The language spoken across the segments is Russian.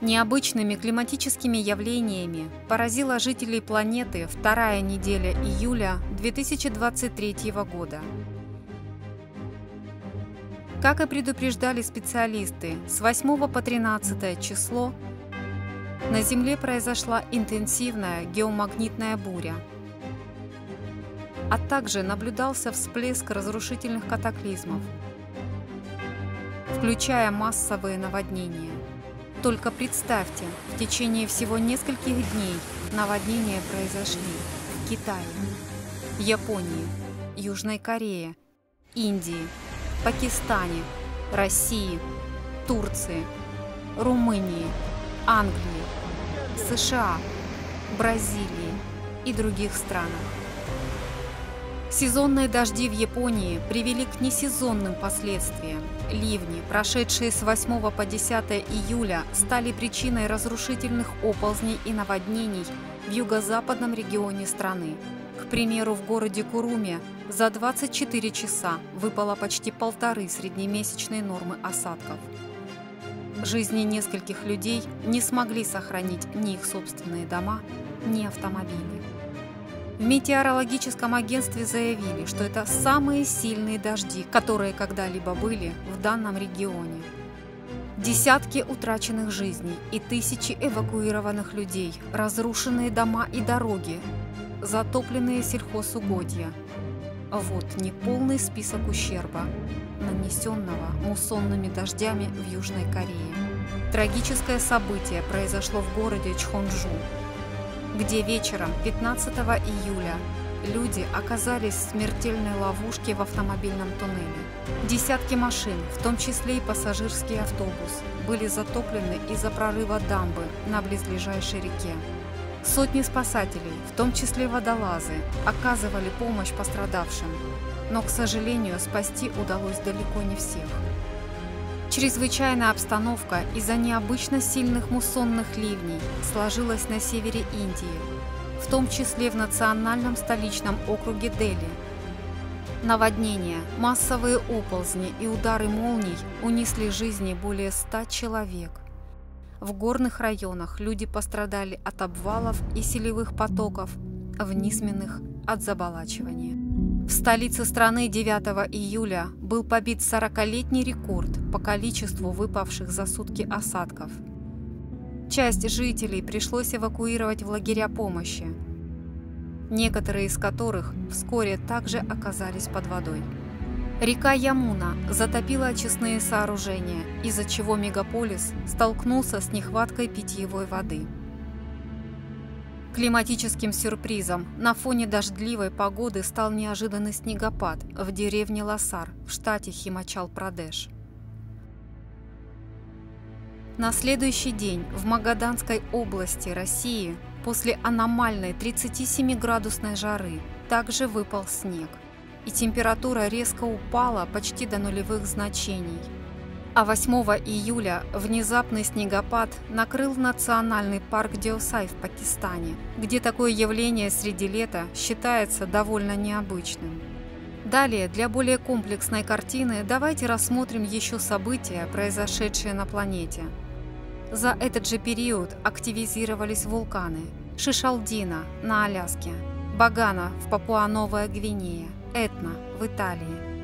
Необычными климатическими явлениями поразила жителей планеты вторая неделя июля 2023 года. Как и предупреждали специалисты, с 8 по 13 число на Земле произошла интенсивная геомагнитная буря, а также наблюдался всплеск разрушительных катаклизмов, включая массовые наводнения. Только представьте, в течение всего нескольких дней наводнения произошли в Китае, Японии, Южной Корее, Индии, Пакистане, России, Турции, Румынии, Англии, США, Бразилии и других странах. Сезонные дожди в Японии привели к несезонным последствиям. Ливни, прошедшие с 8 по 10 июля, стали причиной разрушительных оползней и наводнений в юго-западном регионе страны. К примеру, в городе Куруме за 24 часа выпало почти полторы среднемесячной нормы осадков. Жизни нескольких людей не смогли сохранить ни их собственные дома, ни автомобили. В метеорологическом агентстве заявили, что это самые сильные дожди, которые когда-либо были в данном регионе. Десятки утраченных жизней и тысячи эвакуированных людей, разрушенные дома и дороги, затопленные сельхозугодья. Вот неполный список ущерба, нанесенного муссонными дождями в Южной Корее. Трагическое событие произошло в городе Чхонджу, где вечером 15 июля люди оказались в смертельной ловушке в автомобильном туннеле. Десятки машин, в том числе и пассажирский автобус, были затоплены из-за прорыва дамбы на близлежащей реке. Сотни спасателей, в том числе водолазы, оказывали помощь пострадавшим, но, к сожалению, спасти удалось далеко не всех. Чрезвычайная обстановка из-за необычно сильных муссонных ливней сложилась на севере Индии, в том числе в национальном столичном округе Дели. Наводнения, массовые оползни и удары молний унесли жизни более ста человек. В горных районах люди пострадали от обвалов и селевых потоков, в низменных – от заболачивания. В столице страны 9 июля был побит 40-летний рекорд по количеству выпавших за сутки осадков. Часть жителей пришлось эвакуировать в лагеря помощи, некоторые из которых вскоре также оказались под водой. Река Ямуна затопила очистные сооружения, из-за чего мегаполис столкнулся с нехваткой питьевой воды – Климатическим сюрпризом. На фоне дождливой погоды стал неожиданный снегопад в деревне Ласар в штате Химачал-Прадеш. На следующий день в Магаданской области России после аномальной 37-градусной жары также выпал снег, и температура резко упала почти до нулевых значений – а 8 июля внезапный снегопад накрыл национальный парк Диосай в Пакистане, где такое явление среди лета считается довольно необычным. Далее, для более комплексной картины, давайте рассмотрим еще события, произошедшие на планете. За этот же период активизировались вулканы Шишалдина на Аляске, Багана в Папуа-Новая Гвинея, Этна в Италии,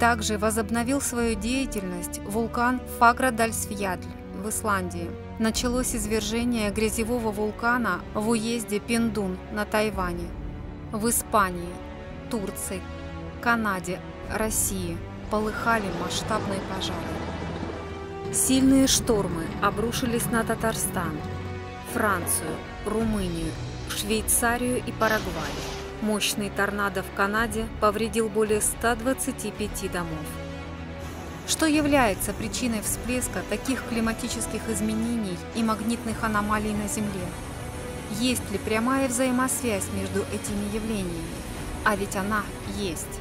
также возобновил свою деятельность вулкан Фагра-Дальсфьядль в Исландии. Началось извержение грязевого вулкана в уезде Пиндун на Тайване. В Испании, Турции, Канаде, России полыхали масштабные пожары. Сильные штормы обрушились на Татарстан, Францию, Румынию, Швейцарию и Парагвай. Мощный торнадо в Канаде повредил более 125 домов. Что является причиной всплеска таких климатических изменений и магнитных аномалий на Земле? Есть ли прямая взаимосвязь между этими явлениями? А ведь она есть.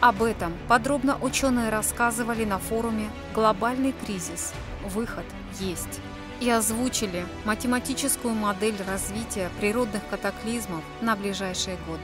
Об этом подробно ученые рассказывали на форуме «Глобальный кризис. Выход есть» и озвучили математическую модель развития природных катаклизмов на ближайшие годы.